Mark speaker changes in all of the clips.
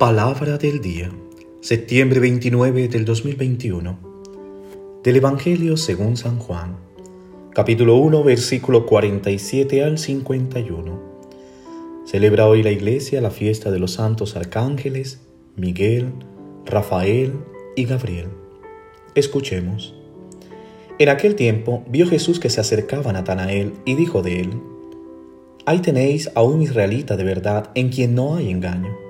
Speaker 1: Palabra del día, septiembre 29 del 2021, del Evangelio según San Juan, capítulo 1, versículo 47 al 51. Celebra hoy la Iglesia la fiesta de los santos arcángeles Miguel, Rafael y Gabriel. Escuchemos. En aquel tiempo vio Jesús que se acercaba a Natanael y dijo de él, Ahí tenéis a un israelita de verdad en quien no hay engaño.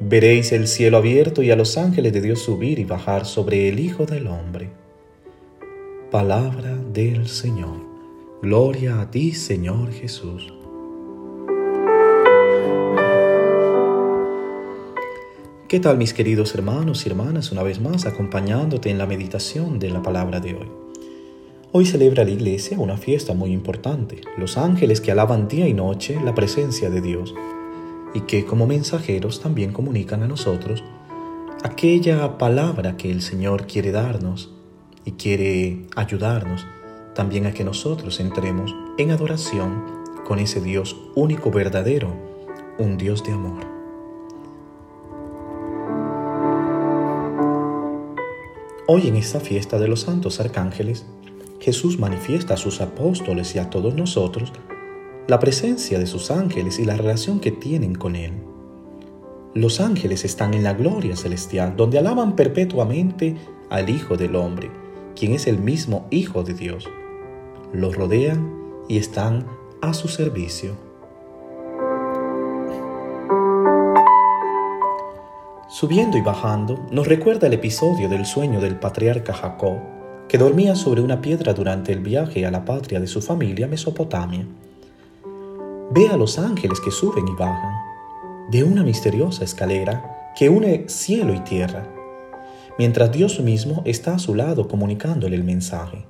Speaker 1: veréis el cielo abierto y a los ángeles de Dios subir y bajar sobre el Hijo del Hombre. Palabra del Señor. Gloria a ti, Señor Jesús. ¿Qué tal mis queridos hermanos y hermanas? Una vez más acompañándote en la meditación de la palabra de hoy. Hoy celebra la iglesia una fiesta muy importante, los ángeles que alaban día y noche la presencia de Dios y que como mensajeros también comunican a nosotros aquella palabra que el Señor quiere darnos y quiere ayudarnos también a que nosotros entremos en adoración con ese Dios único verdadero, un Dios de amor. Hoy en esta fiesta de los santos arcángeles, Jesús manifiesta a sus apóstoles y a todos nosotros la presencia de sus ángeles y la relación que tienen con Él. Los ángeles están en la gloria celestial, donde alaban perpetuamente al Hijo del Hombre, quien es el mismo Hijo de Dios. Los rodean y están a su servicio. Subiendo y bajando, nos recuerda el episodio del sueño del patriarca Jacob, que dormía sobre una piedra durante el viaje a la patria de su familia Mesopotamia. Ve a los ángeles que suben y bajan de una misteriosa escalera que une cielo y tierra, mientras Dios mismo está a su lado comunicándole el mensaje.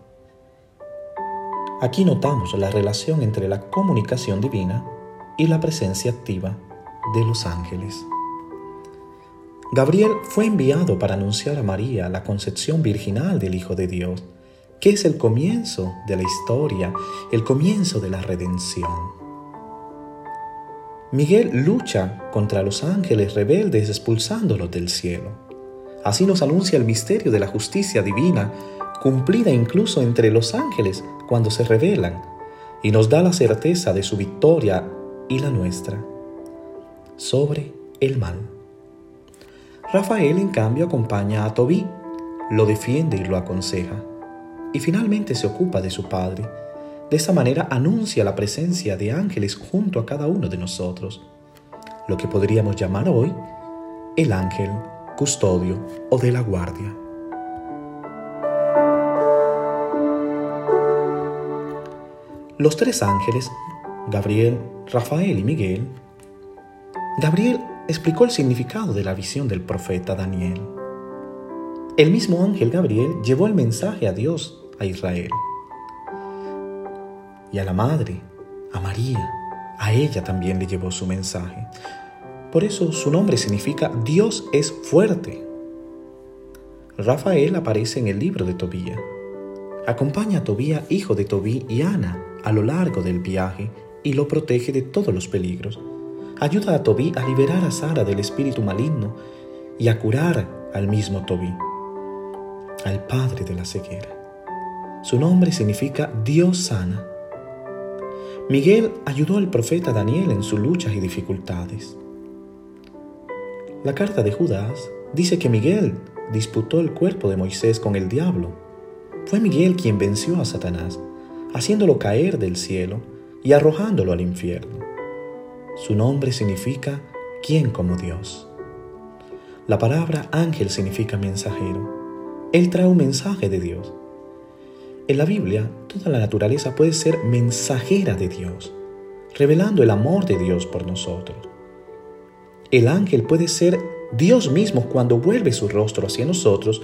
Speaker 1: Aquí notamos la relación entre la comunicación divina y la presencia activa de los ángeles. Gabriel fue enviado para anunciar a María la concepción virginal del Hijo de Dios, que es el comienzo de la historia, el comienzo de la redención. Miguel lucha contra los ángeles rebeldes expulsándolos del cielo. Así nos anuncia el misterio de la justicia divina, cumplida incluso entre los ángeles cuando se rebelan, y nos da la certeza de su victoria y la nuestra sobre el mal. Rafael, en cambio, acompaña a Tobí, lo defiende y lo aconseja, y finalmente se ocupa de su padre, de esa manera anuncia la presencia de ángeles junto a cada uno de nosotros, lo que podríamos llamar hoy el ángel custodio o de la guardia. Los tres ángeles, Gabriel, Rafael y Miguel, Gabriel explicó el significado de la visión del profeta Daniel. El mismo ángel Gabriel llevó el mensaje a Dios, a Israel y a la madre, a María, a ella también le llevó su mensaje. Por eso su nombre significa Dios es fuerte. Rafael aparece en el libro de Tobía. Acompaña a Tobía, hijo de Tobí y Ana, a lo largo del viaje y lo protege de todos los peligros. Ayuda a Tobí a liberar a Sara del espíritu maligno y a curar al mismo Tobí, al padre de la ceguera. Su nombre significa Dios sana Miguel ayudó al profeta Daniel en sus luchas y dificultades. La carta de Judas dice que Miguel disputó el cuerpo de Moisés con el diablo. Fue Miguel quien venció a Satanás, haciéndolo caer del cielo y arrojándolo al infierno. Su nombre significa ¿quién como Dios? La palabra ángel significa mensajero. Él trae un mensaje de Dios. En la Biblia, toda la naturaleza puede ser mensajera de Dios, revelando el amor de Dios por nosotros. El ángel puede ser Dios mismo cuando vuelve su rostro hacia nosotros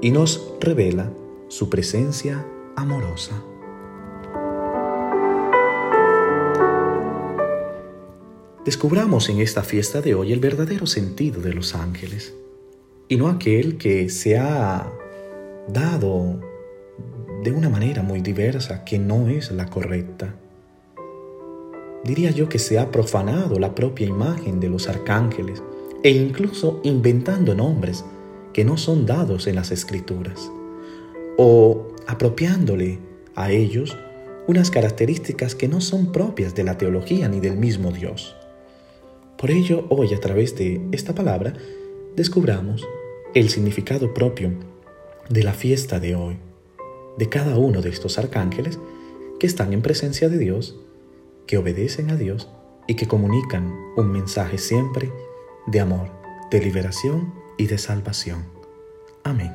Speaker 1: y nos revela su presencia amorosa. Descubramos en esta fiesta de hoy el verdadero sentido de los ángeles y no aquel que se ha dado de una manera muy diversa que no es la correcta. Diría yo que se ha profanado la propia imagen de los arcángeles e incluso inventando nombres que no son dados en las escrituras o apropiándole a ellos unas características que no son propias de la teología ni del mismo Dios. Por ello, hoy a través de esta palabra, descubramos el significado propio de la fiesta de hoy, de cada uno de estos arcángeles que están en presencia de Dios, que obedecen a Dios y que comunican un mensaje siempre de amor, de liberación y de salvación. Amén.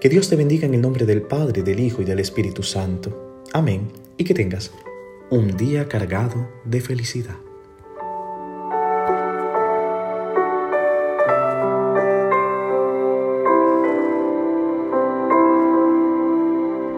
Speaker 1: Que Dios te bendiga en el nombre del Padre, del Hijo y del Espíritu Santo. Amén. Y que tengas un día cargado de felicidad.